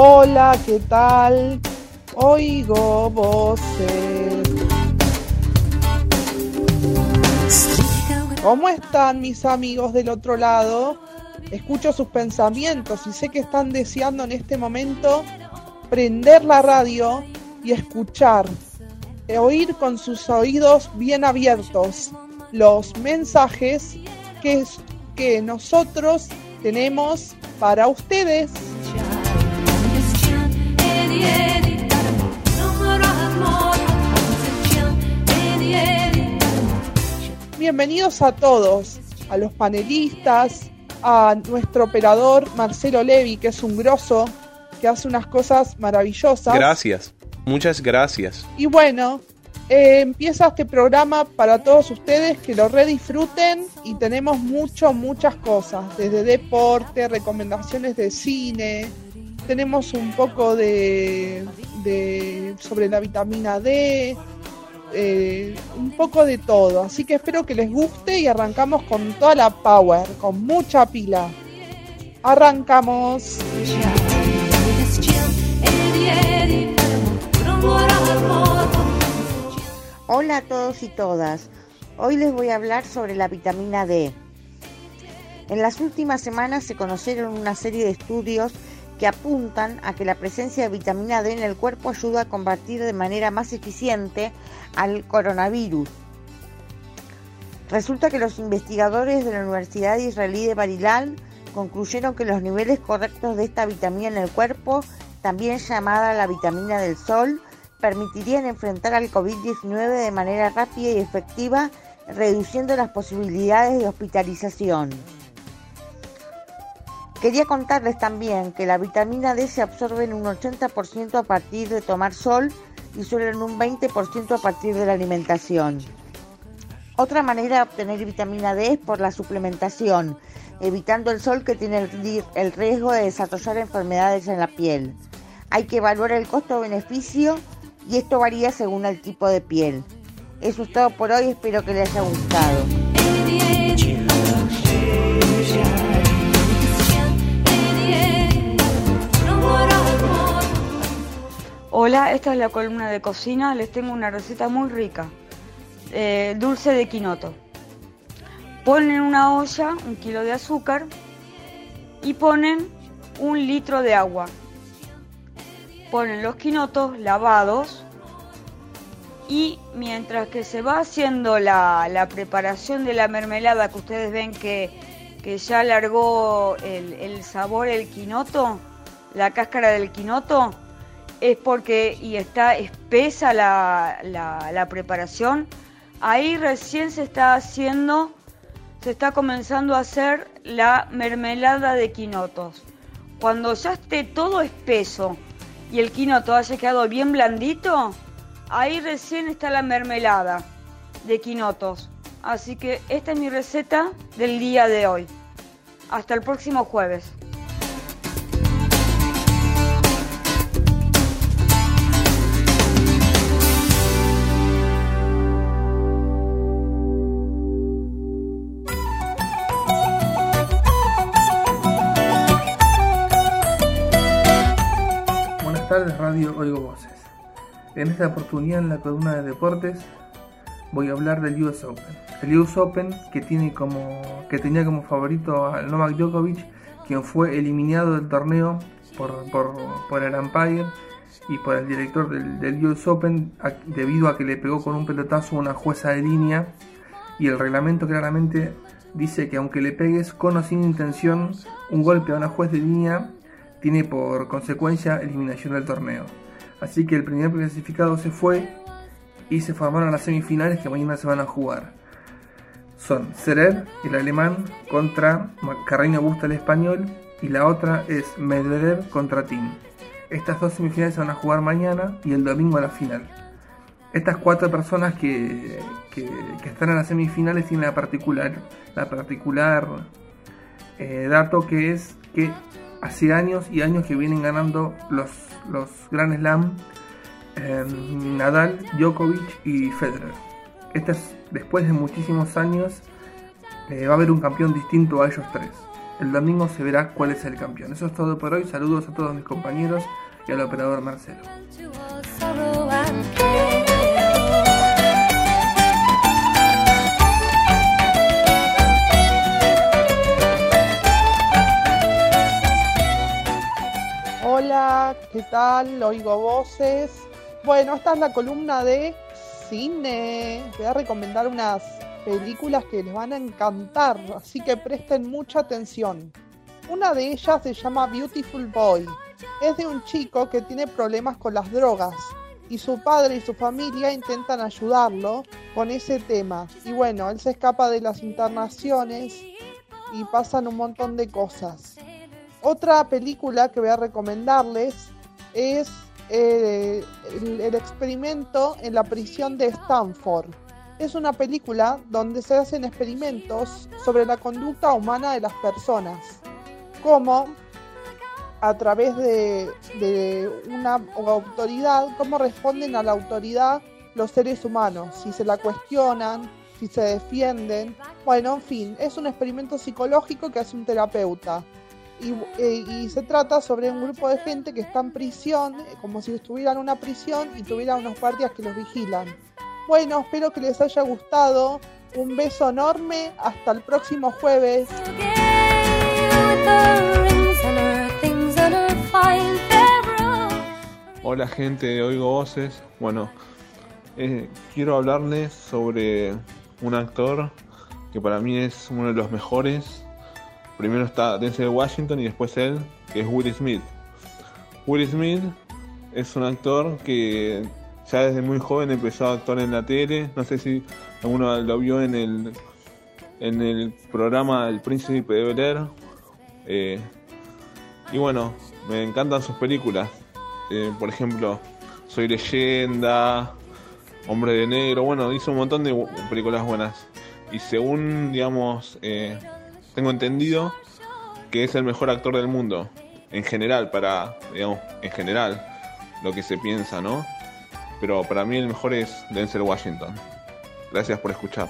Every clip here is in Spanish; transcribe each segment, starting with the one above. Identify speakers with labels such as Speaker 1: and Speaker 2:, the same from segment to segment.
Speaker 1: Hola, ¿qué tal? Oigo voces. ¿Cómo están mis amigos del otro lado? Escucho sus pensamientos y sé que están deseando en este momento prender la radio y escuchar, e oír con sus oídos bien abiertos los mensajes que, que nosotros tenemos para ustedes. Bienvenidos a todos, a los panelistas, a nuestro operador Marcelo Levi, que es un grosso, que hace unas cosas maravillosas.
Speaker 2: Gracias, muchas gracias.
Speaker 1: Y bueno, eh, empieza este programa para todos ustedes que lo redisfruten y tenemos mucho, muchas cosas, desde deporte, recomendaciones de cine, tenemos un poco de, sobre la vitamina D, eh, un poco de todo. Así que espero que les guste y arrancamos con toda la power, con mucha pila. Arrancamos.
Speaker 3: Hola a todos y todas. Hoy les voy a hablar sobre la vitamina D. En las últimas semanas se conocieron una serie de estudios que apuntan a que la presencia de vitamina D en el cuerpo ayuda a combatir de manera más eficiente al coronavirus. Resulta que los investigadores de la Universidad Israelí de Barilal concluyeron que los niveles correctos de esta vitamina en el cuerpo, también llamada la vitamina del sol, permitirían enfrentar al COVID-19 de manera rápida y efectiva, reduciendo las posibilidades de hospitalización. Quería contarles también que la vitamina D se absorbe en un 80% a partir de tomar sol y solo en un 20% a partir de la alimentación. Otra manera de obtener vitamina D es por la suplementación, evitando el sol que tiene el riesgo de desarrollar enfermedades en la piel. Hay que evaluar el costo-beneficio y esto varía según el tipo de piel. Eso es todo por hoy, espero que les haya gustado.
Speaker 4: Hola, esta es la columna de cocina. Les tengo una receta muy rica. Eh, dulce de quinoto. Ponen en una olla un kilo de azúcar y ponen un litro de agua. Ponen los quinotos lavados y mientras que se va haciendo la, preparación de la mermelada que ustedes ven que, ya alargó el, el sabor el quinoto, la cáscara del quinoto, es porque, y está espesa la, la, preparación, ahí recién se está haciendo, se está comenzando a hacer la mermelada de quinotos. Cuando ya esté todo espeso y el quinoto haya quedado bien blandito, ahí recién está la mermelada de quinotos. Así que esta es mi receta del día de hoy. Hasta el próximo jueves.
Speaker 5: Oigo Voces. En esta oportunidad en la columna de deportes voy a hablar del US Open. El US Open que, tiene como, que tenía como favorito al Novak Djokovic, quien fue eliminado del torneo por, por, el Empire y por el director del, del, US Open debido a que le pegó con un pelotazo a una jueza de línea y el reglamento claramente dice que aunque le pegues con o sin intención un golpe a una juez de línea tiene por consecuencia eliminación del torneo. Así que el primer clasificado se fue y se formaron las semifinales que mañana se van a jugar. Son Serer, el alemán, contra Carreño Busta, el español, y la otra es Medvedev contra Tim. Estas dos semifinales se van a jugar mañana y el domingo a la final. Estas cuatro personas que, que, están en las semifinales tienen la particular, la particular eh, dato que es que hace años y años que vienen ganando los, los Grand Slam em, Nadal, Djokovic y Federer. Este es, después de muchísimos años eh, va a haber un campeón distinto a ellos tres. El domingo se verá cuál es el campeón. Eso es todo por hoy. Saludos a todos mis compañeros y al operador Marcelo.
Speaker 1: Hola, ¿qué tal? Oigo voces. Bueno, esta es la columna de cine. Voy a recomendar unas películas que les van a encantar, así que presten mucha atención. Una de ellas se llama Beautiful Boy. Es de un chico que tiene problemas con las drogas y su padre y su familia intentan ayudarlo con ese tema. Y bueno, él se escapa de las internaciones y pasan un montón de cosas. Otra película que voy a recomendarles es eh, el, experimento en la prisión de Stanford. Es una película donde se hacen experimentos sobre la conducta humana de las personas, como a través de, de una autoridad, cómo responden a la autoridad los seres humanos, si se la cuestionan, si se defienden. Bueno, en fin, es un experimento psicológico que hace un terapeuta. Y, eh, y, se trata sobre un grupo de gente que está en prisión, eh, como si estuvieran en una prisión y tuvieran unos guardias que los vigilan. Bueno, espero que les haya gustado. Un beso enorme. Hasta el próximo jueves.
Speaker 2: Hola gente de Oigo Voces. Bueno, eh, quiero hablarles sobre un actor que para mí es uno de los mejores. Primero está Denzel Washington y después él, que es Will Smith. Will Smith es un actor que ya desde muy joven empezó a actuar en la tele. No sé si alguno lo vio en el en el programa El Príncipe de Bel. Eh, y bueno, me encantan sus películas. Eh, por ejemplo, Soy Leyenda, Hombre de Negro. Bueno, hizo un montón de películas buenas. Y según, digamos, eh, tengo entendido que es el mejor actor del mundo. En general, para, digamos, en general, lo que se piensa, ¿no? Pero para mí el mejor es Denzel Washington. Gracias por escuchar.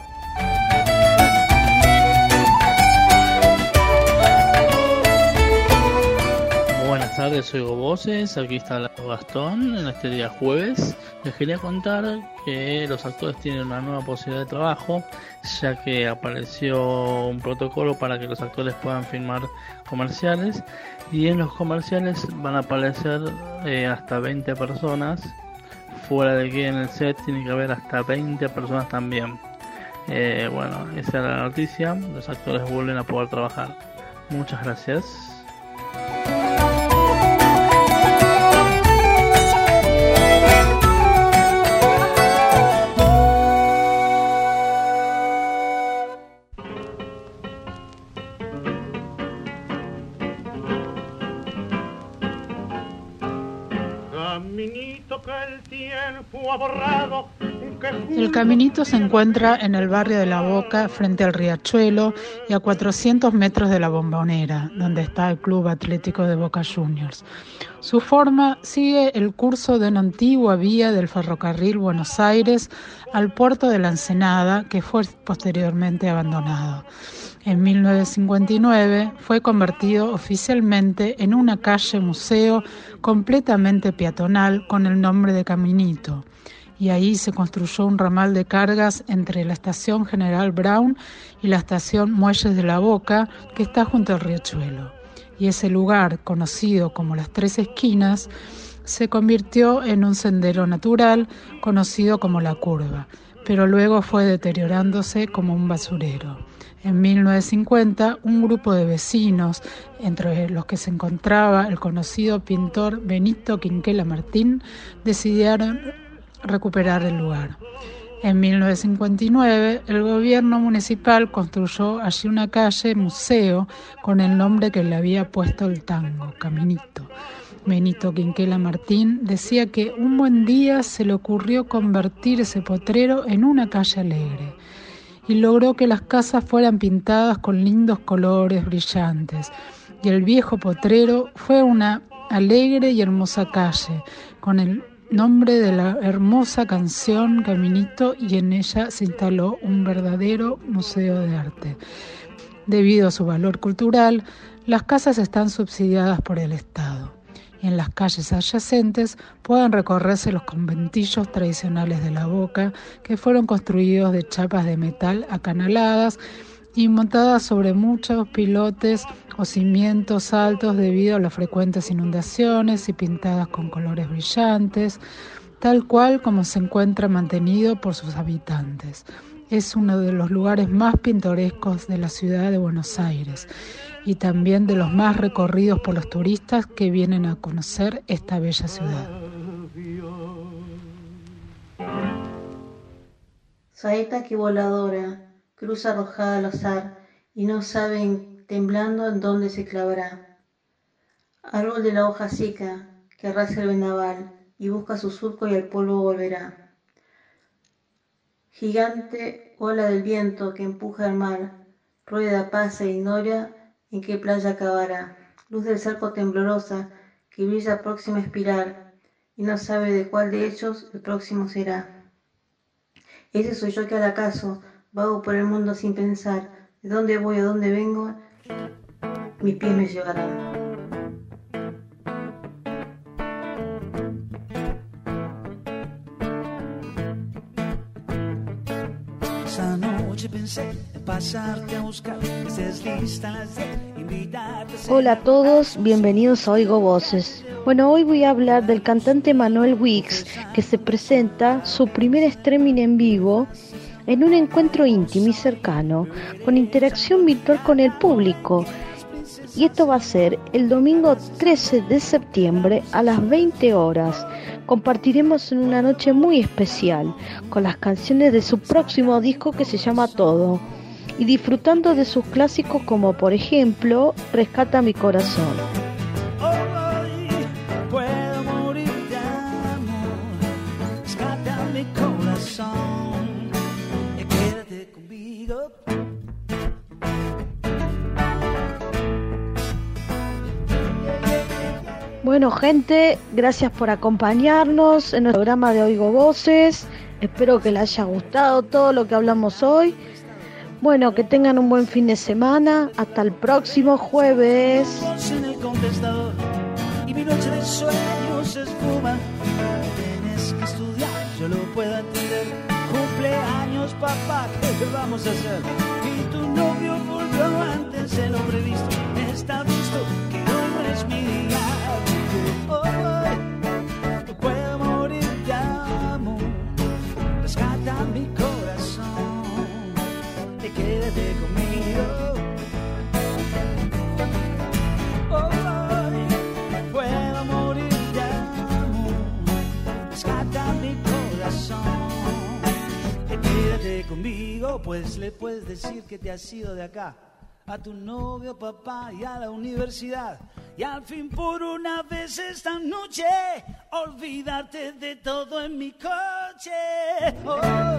Speaker 6: Tardes, soy Voces, aquí está Gastón en este día jueves. Les quería contar que los actores tienen una nueva posibilidad de trabajo, ya que apareció un protocolo para que los actores puedan filmar comerciales y en los comerciales van a aparecer eh, hasta 20 personas, fuera de que en el set tiene que haber hasta 20 personas también. Eh, bueno, esa era la noticia, los actores vuelven a poder trabajar. Muchas gracias.
Speaker 7: El caminito se encuentra en el barrio de La Boca, frente al riachuelo y a 400 metros de la bombonera, donde está el Club Atlético de Boca Juniors. Su forma sigue el curso de una antigua vía del ferrocarril Buenos Aires al puerto de la Ensenada, que fue posteriormente abandonado. En 1959 fue convertido oficialmente en una calle museo completamente peatonal con el nombre de Caminito y ahí se construyó un ramal de cargas entre la estación General Brown y la estación Muelles de la Boca, que está junto al riachuelo. Y ese lugar, conocido como las Tres Esquinas, se convirtió en un sendero natural conocido como la Curva, pero luego fue deteriorándose como un basurero. En 1950, un grupo de vecinos, entre los que se encontraba el conocido pintor Benito Quinquela Martín, decidieron recuperar el lugar. En 1959, el gobierno municipal construyó allí una calle museo con el nombre que le había puesto el tango, Caminito. Benito Quinquela Martín decía que un buen día se le ocurrió convertir ese potrero en una calle alegre y logró que las casas fueran pintadas con lindos colores brillantes. Y el viejo potrero fue una alegre y hermosa calle, con el nombre de la hermosa canción Caminito y en ella se instaló un verdadero museo de arte. Debido a su valor cultural, las casas están subsidiadas por el Estado. En las calles adyacentes pueden recorrerse los conventillos tradicionales de la Boca, que fueron construidos de chapas de metal acanaladas y montadas sobre muchos pilotes o cimientos altos debido a las frecuentes inundaciones y pintadas con colores brillantes, tal cual como se encuentra mantenido por sus habitantes. Es uno de los lugares más pintorescos de la ciudad de Buenos Aires y también de los más recorridos por los turistas que vienen a conocer esta bella ciudad.
Speaker 8: Saeta que voladora, cruz arrojada al azar, y no saben temblando en dónde se clavará. Árbol de la hoja seca, que arrasa el vendaval, y busca su surco y al polvo volverá. Gigante ola del viento que empuja al mar, rueda, pasa e ignora en qué playa acabará. Luz del cerco temblorosa que brilla próxima a espiral y no sabe de cuál de ellos el próximo será. Ese soy yo que al acaso vago por el mundo sin pensar de dónde voy, a dónde vengo, mis pies me llevarán.
Speaker 9: Hola a todos, bienvenidos a Oigo Voces. Bueno, hoy voy a hablar del cantante Manuel Wicks, que se presenta su primer streaming en vivo en un encuentro íntimo y cercano, con interacción virtual con el público. Y esto va a ser el domingo 13 de septiembre a las 20 horas compartiremos en una noche muy especial con las canciones de su próximo disco que se llama Todo y disfrutando de sus clásicos como por ejemplo Rescata mi corazón. Bueno, gente, gracias por acompañarnos en nuestro programa de Oigo Voces. Espero que les haya gustado todo lo que hablamos hoy. Bueno, que tengan un buen fin de semana. Hasta el próximo jueves.
Speaker 10: Pues le puedes decir que te has ido de acá a tu novio, papá y a la universidad. Y al fin por una vez esta noche, olvídate de todo en mi coche. Oh.